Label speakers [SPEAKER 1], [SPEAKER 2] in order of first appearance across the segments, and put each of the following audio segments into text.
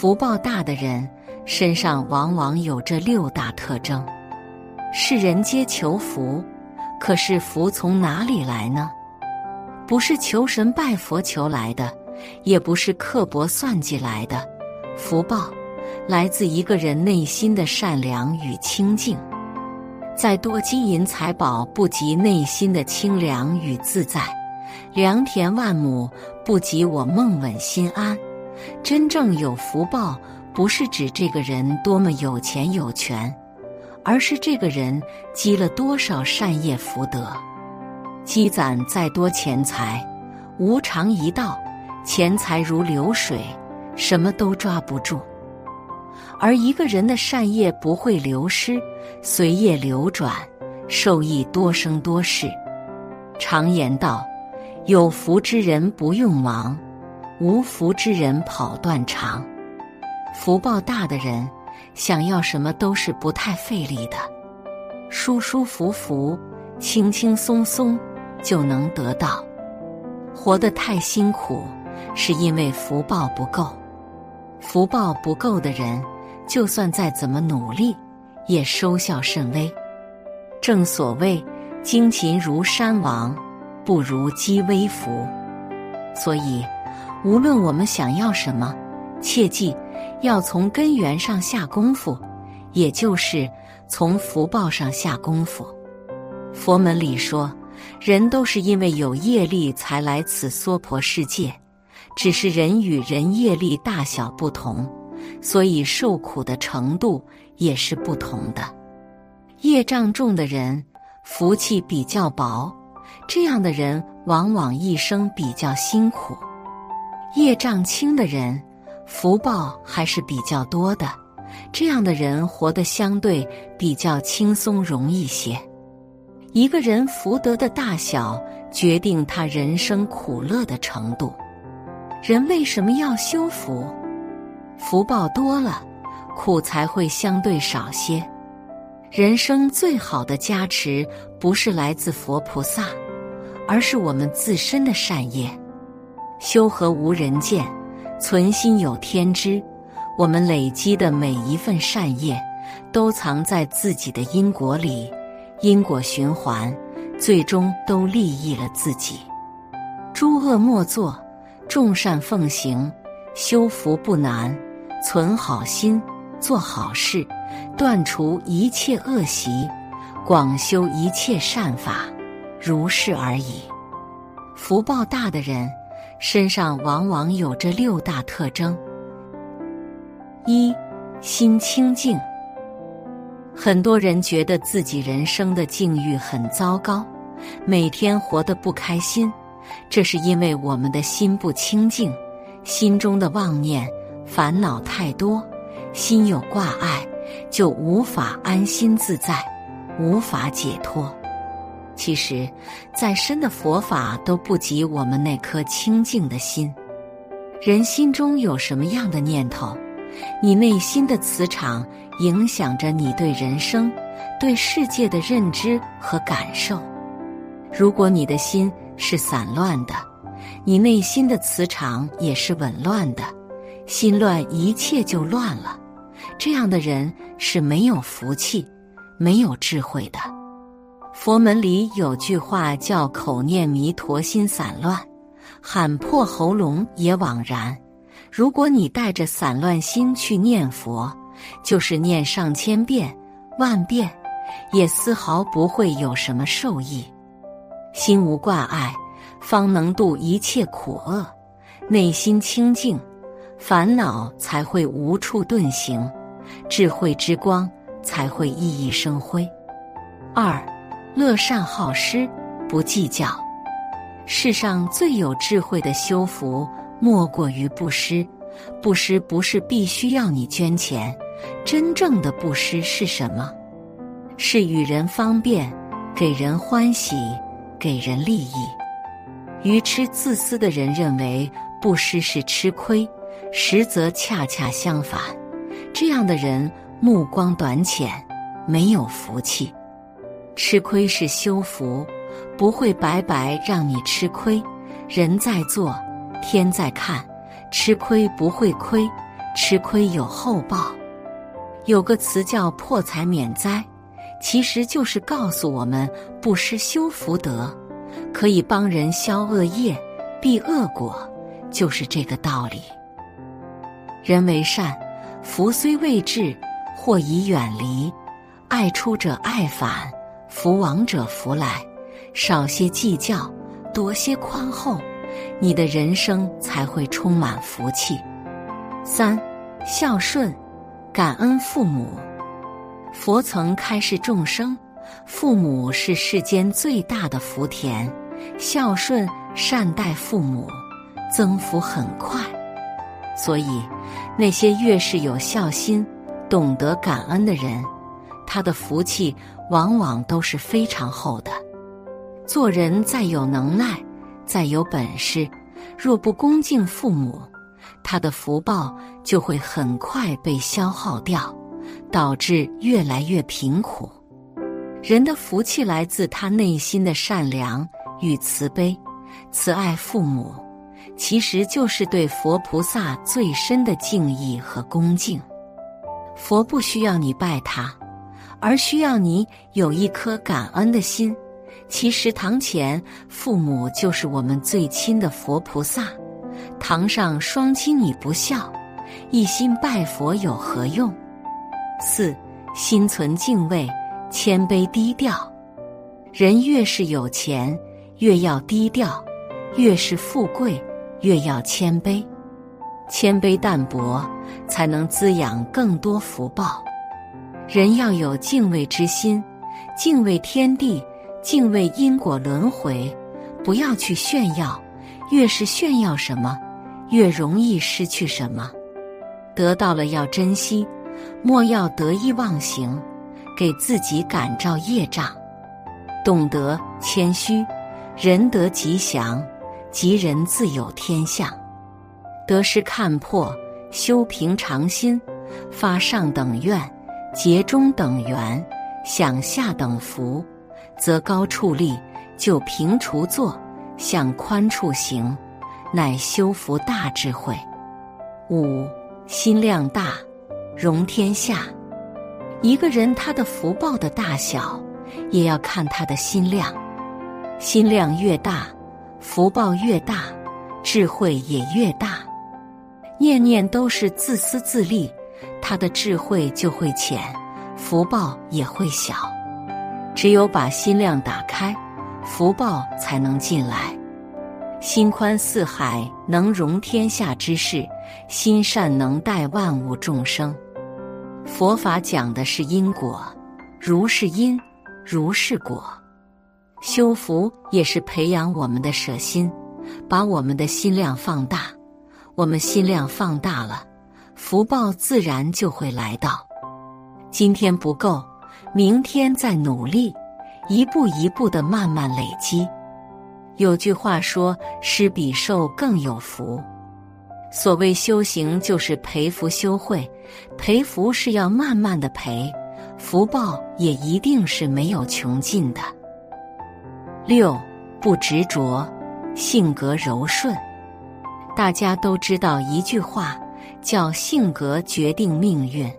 [SPEAKER 1] 福报大的人身上往往有这六大特征。世人皆求福，可是福从哪里来呢？不是求神拜佛求来的，也不是刻薄算计来的。福报来自一个人内心的善良与清净。再多金银财宝不及内心的清凉与自在，良田万亩不及我梦稳心安。真正有福报，不是指这个人多么有钱有权，而是这个人积了多少善业福德。积攒再多钱财，无常一到，钱财如流水，什么都抓不住。而一个人的善业不会流失，随业流转，受益多生多世。常言道：“有福之人不用忙，无福之人跑断肠。”福报大的人，想要什么都是不太费力的，舒舒服服，轻轻松松。就能得到。活得太辛苦，是因为福报不够。福报不够的人，就算再怎么努力，也收效甚微。正所谓“精勤如山王，不如积微福”。所以，无论我们想要什么，切记要从根源上下功夫，也就是从福报上下功夫。佛门里说。人都是因为有业力才来此娑婆世界，只是人与人业力大小不同，所以受苦的程度也是不同的。业障重的人福气比较薄，这样的人往往一生比较辛苦；业障轻的人福报还是比较多的，这样的人活得相对比较轻松容易些。一个人福德的大小，决定他人生苦乐的程度。人为什么要修福？福报多了，苦才会相对少些。人生最好的加持，不是来自佛菩萨，而是我们自身的善业。修和无人见，存心有天知。我们累积的每一份善业，都藏在自己的因果里。因果循环，最终都利益了自己。诸恶莫作，众善奉行，修福不难。存好心，做好事，断除一切恶习，广修一切善法，如是而已。福报大的人，身上往往有着六大特征：一，心清净。很多人觉得自己人生的境遇很糟糕，每天活得不开心，这是因为我们的心不清净，心中的妄念、烦恼太多，心有挂碍，就无法安心自在，无法解脱。其实，再深的佛法都不及我们那颗清净的心。人心中有什么样的念头，你内心的磁场。影响着你对人生、对世界的认知和感受。如果你的心是散乱的，你内心的磁场也是紊乱的。心乱，一切就乱了。这样的人是没有福气、没有智慧的。佛门里有句话叫“口念弥陀，心散乱，喊破喉咙也枉然”。如果你带着散乱心去念佛，就是念上千遍、万遍，也丝毫不会有什么受益。心无挂碍，方能度一切苦厄；内心清净，烦恼才会无处遁形，智慧之光才会熠熠生辉。二，乐善好施，不计较。世上最有智慧的修福，莫过于布施。布施不是必须要你捐钱。真正的布施是什么？是与人方便，给人欢喜，给人利益。愚痴自私的人认为布施是吃亏，实则恰恰相反。这样的人目光短浅，没有福气。吃亏是修福，不会白白让你吃亏。人在做，天在看，吃亏不会亏。吃亏有后报。有个词叫破财免灾，其实就是告诉我们不失修福德，可以帮人消恶业、避恶果，就是这个道理。人为善，福虽未至，祸已远离。爱出者爱返，福往者福来。少些计较，多些宽厚，你的人生才会充满福气。三，孝顺，感恩父母。佛曾开示众生，父母是世间最大的福田，孝顺善待父母，增福很快。所以，那些越是有孝心、懂得感恩的人，他的福气往往都是非常厚的。做人再有能耐，再有本事，若不恭敬父母，他的福报就会很快被消耗掉，导致越来越贫苦。人的福气来自他内心的善良与慈悲，慈爱父母。其实就是对佛菩萨最深的敬意和恭敬。佛不需要你拜他，而需要你有一颗感恩的心。其实堂前父母就是我们最亲的佛菩萨，堂上双亲你不孝，一心拜佛有何用？四心存敬畏，谦卑低调。人越是有钱，越要低调；越是富贵。越要谦卑，谦卑淡泊，才能滋养更多福报。人要有敬畏之心，敬畏天地，敬畏因果轮回，不要去炫耀。越是炫耀什么，越容易失去什么。得到了要珍惜，莫要得意忘形，给自己感召业障。懂得谦虚，仁德吉祥。吉人自有天相，得失看破，修平常心，发上等愿，结中等缘，享下等福，则高处立，就平处坐，向宽处行，乃修福大智慧。五心量大，容天下。一个人他的福报的大小，也要看他的心量，心量越大。福报越大，智慧也越大。念念都是自私自利，他的智慧就会浅，福报也会小。只有把心量打开，福报才能进来。心宽似海，能容天下之事；心善，能待万物众生。佛法讲的是因果，如是因，如是果。修福也是培养我们的舍心，把我们的心量放大。我们心量放大了，福报自然就会来到。今天不够，明天再努力，一步一步的慢慢累积。有句话说：“施比受更有福。”所谓修行，就是培福修慧。培福是要慢慢的培，福报也一定是没有穷尽的。六不执着，性格柔顺。大家都知道一句话，叫“性格决定命运”。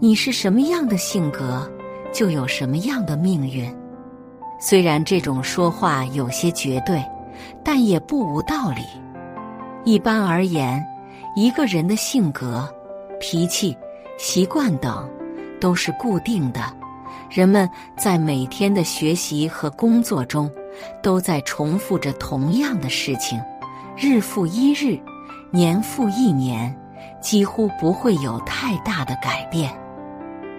[SPEAKER 1] 你是什么样的性格，就有什么样的命运。虽然这种说话有些绝对，但也不无道理。一般而言，一个人的性格、脾气、习惯等，都是固定的。人们在每天的学习和工作中，都在重复着同样的事情，日复一日，年复一年，几乎不会有太大的改变。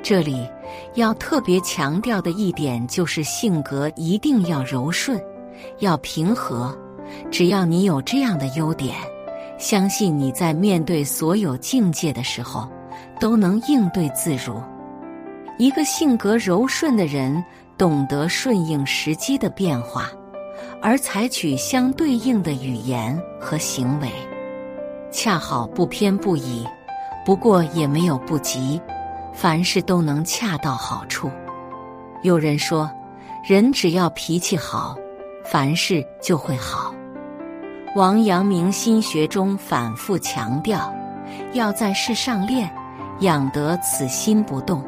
[SPEAKER 1] 这里要特别强调的一点就是，性格一定要柔顺，要平和。只要你有这样的优点，相信你在面对所有境界的时候，都能应对自如。一个性格柔顺的人，懂得顺应时机的变化，而采取相对应的语言和行为，恰好不偏不倚，不过也没有不及，凡事都能恰到好处。有人说，人只要脾气好，凡事就会好。王阳明心学中反复强调，要在世上练，养得此心不动。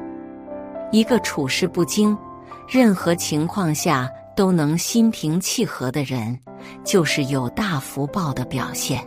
[SPEAKER 1] 一个处事不惊，任何情况下都能心平气和的人，就是有大福报的表现。